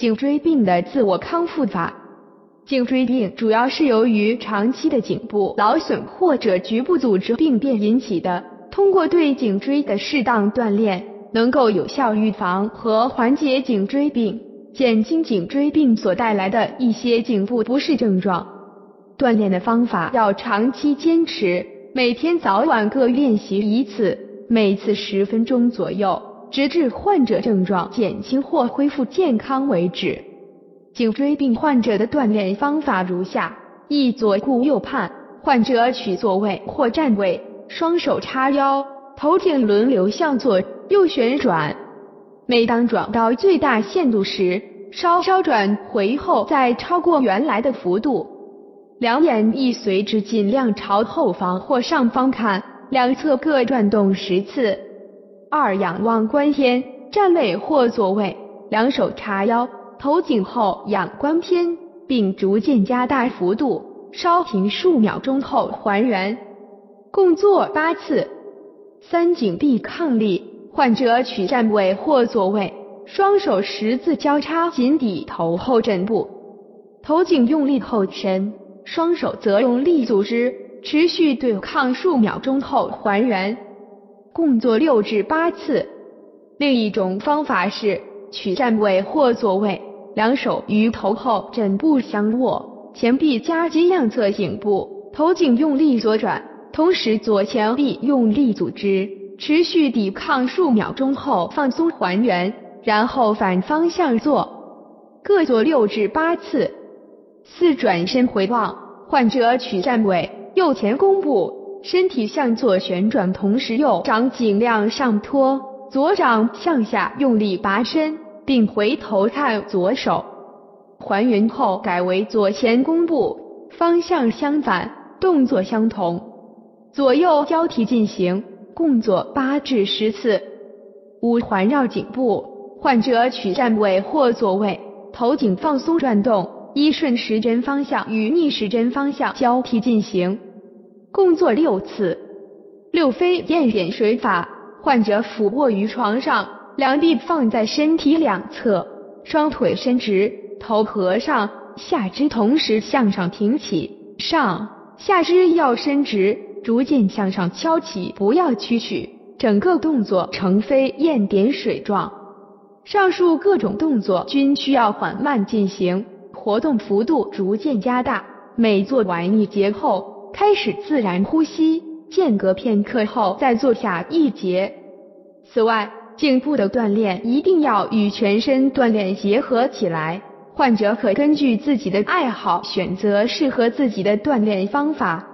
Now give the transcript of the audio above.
颈椎病的自我康复法。颈椎病主要是由于长期的颈部劳损或者局部组织病变引起的。通过对颈椎的适当锻炼，能够有效预防和缓解颈椎病，减轻颈椎病所带来的一些颈部不适症状。锻炼的方法要长期坚持，每天早晚各练习一次，每次十分钟左右，直至患者症状减轻或恢复健康为止。颈椎病患者的锻炼方法如下：一左顾右盼，患者取坐位或站位，双手叉腰，头颈轮流向左右旋转。每当转到最大限度时，稍稍转回后再超过原来的幅度。两眼亦随之尽量朝后方或上方看，两侧各转动十次。二仰望观天，站位或坐位，两手叉腰。头颈后仰观天，并逐渐加大幅度，稍停数秒钟后还原，共做八次。三颈臂抗力，患者取站位或坐位，双手十字交叉紧抵头后枕部，头颈用力后伸，双手则用力组织，持续对抗数秒钟后还原，共做六至八次。另一种方法是取站位或坐位。两手于头后枕部相握，前臂夹击两侧颈部，头颈用力左转，同时左前臂用力组织，持续抵抗数秒钟后放松还原，然后反方向做，各做六至八次。四转身回望，患者取站位，右前弓步，身体向左旋转，同时右掌尽量上托，左掌向下用力拔伸。并回头看左手，还原后改为左前弓步，方向相反，动作相同，左右交替进行，共做八至十次。五环绕颈部，患者取站位或坐位，头颈放松转动，依顺时针方向与逆时针方向交替进行，共做六次。六飞燕点水法，患者俯卧于床上。两臂放在身体两侧，双腿伸直，头合上，下肢同时向上挺起，上下肢要伸直，逐渐向上翘起，不要屈曲，整个动作呈飞燕点水状。上述各种动作均需要缓慢进行，活动幅度逐渐加大。每做完一节后，开始自然呼吸，间隔片刻后再做下一节。此外，颈部的锻炼一定要与全身锻炼结合起来，患者可根据自己的爱好选择适合自己的锻炼方法。